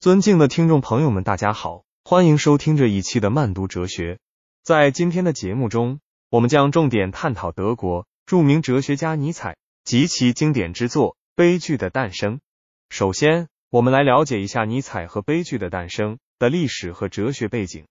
尊敬的听众朋友们，大家好，欢迎收听这一期的慢读哲学。在今天的节目中，我们将重点探讨德国著名哲学家尼采及其经典之作《悲剧的诞生》。首先，我们来了解一下尼采和《悲剧的诞生》的历史和哲学背景。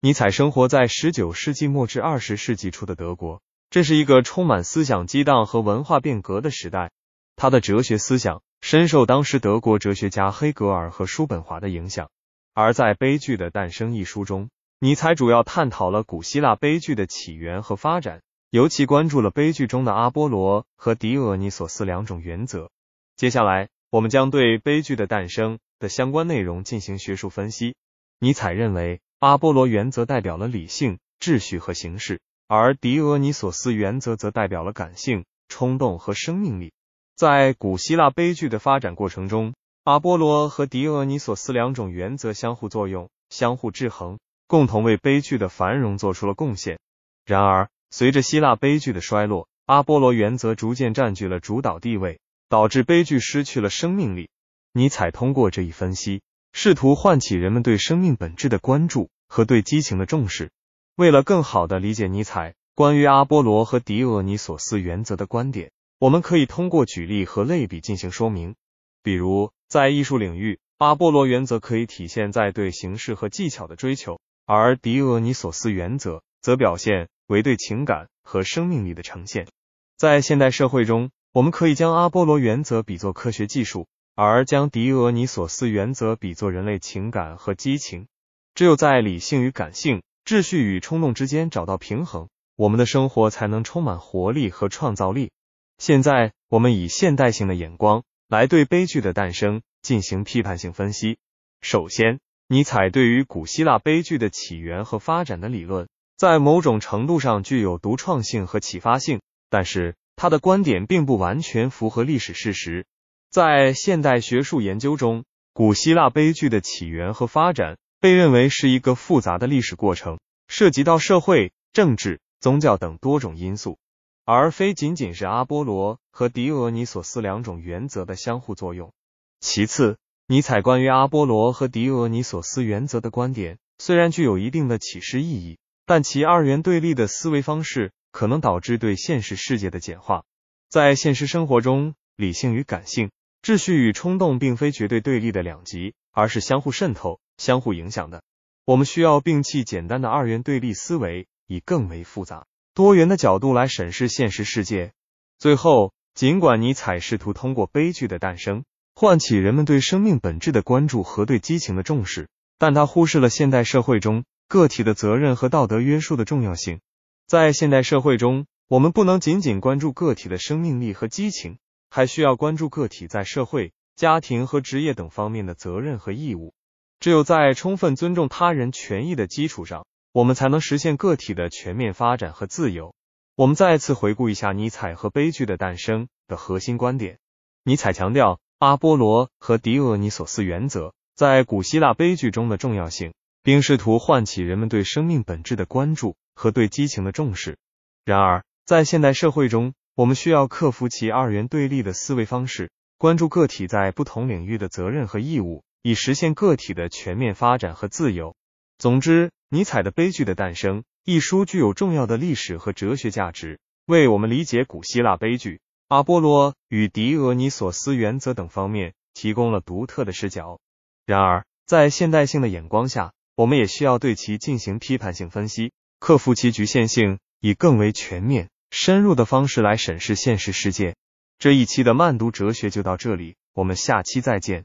尼采生活在十九世纪末至二十世纪初的德国，这是一个充满思想激荡和文化变革的时代。他的哲学思想。深受当时德国哲学家黑格尔和叔本华的影响，而在《悲剧的诞生》一书中，尼采主要探讨了古希腊悲剧的起源和发展，尤其关注了悲剧中的阿波罗和狄俄尼索斯两种原则。接下来，我们将对《悲剧的诞生》的相关内容进行学术分析。尼采认为，阿波罗原则代表了理性、秩序和形式，而狄俄尼索斯原则则代表了感性、冲动和生命力。在古希腊悲剧的发展过程中，阿波罗和狄俄尼索斯两种原则相互作用、相互制衡，共同为悲剧的繁荣做出了贡献。然而，随着希腊悲剧的衰落，阿波罗原则逐渐占据了主导地位，导致悲剧失去了生命力。尼采通过这一分析，试图唤起人们对生命本质的关注和对激情的重视。为了更好地理解尼采关于阿波罗和狄俄尼索斯原则的观点。我们可以通过举例和类比进行说明。比如，在艺术领域，阿波罗原则可以体现在对形式和技巧的追求，而狄俄尼索斯原则则表现为对情感和生命力的呈现。在现代社会中，我们可以将阿波罗原则比作科学技术，而将狄俄尼索斯原则比作人类情感和激情。只有在理性与感性、秩序与冲动之间找到平衡，我们的生活才能充满活力和创造力。现在，我们以现代性的眼光来对悲剧的诞生进行批判性分析。首先，尼采对于古希腊悲剧的起源和发展的理论，在某种程度上具有独创性和启发性，但是他的观点并不完全符合历史事实。在现代学术研究中，古希腊悲剧的起源和发展被认为是一个复杂的历史过程，涉及到社会、政治、宗教等多种因素。而非仅仅是阿波罗和狄俄尼索斯两种原则的相互作用。其次，尼采关于阿波罗和狄俄尼索斯原则的观点虽然具有一定的启示意义，但其二元对立的思维方式可能导致对现实世界的简化。在现实生活中，理性与感性、秩序与冲动并非绝对对立的两极，而是相互渗透、相互影响的。我们需要摒弃简单的二元对立思维，以更为复杂。多元的角度来审视现实世界。最后，尽管尼采试图通过悲剧的诞生唤起人们对生命本质的关注和对激情的重视，但他忽视了现代社会中个体的责任和道德约束的重要性。在现代社会中，我们不能仅仅关注个体的生命力和激情，还需要关注个体在社会、家庭和职业等方面的责任和义务。只有在充分尊重他人权益的基础上。我们才能实现个体的全面发展和自由。我们再次回顾一下尼采和悲剧的诞生的核心观点。尼采强调阿波罗和狄俄尼索斯原则在古希腊悲剧中的重要性，并试图唤起人们对生命本质的关注和对激情的重视。然而，在现代社会中，我们需要克服其二元对立的思维方式，关注个体在不同领域的责任和义务，以实现个体的全面发展和自由。总之。尼采的《悲剧的诞生》一书具有重要的历史和哲学价值，为我们理解古希腊悲剧、阿波罗与狄俄尼索斯原则等方面提供了独特的视角。然而，在现代性的眼光下，我们也需要对其进行批判性分析，克服其局限性，以更为全面、深入的方式来审视现实世界。这一期的慢读哲学就到这里，我们下期再见。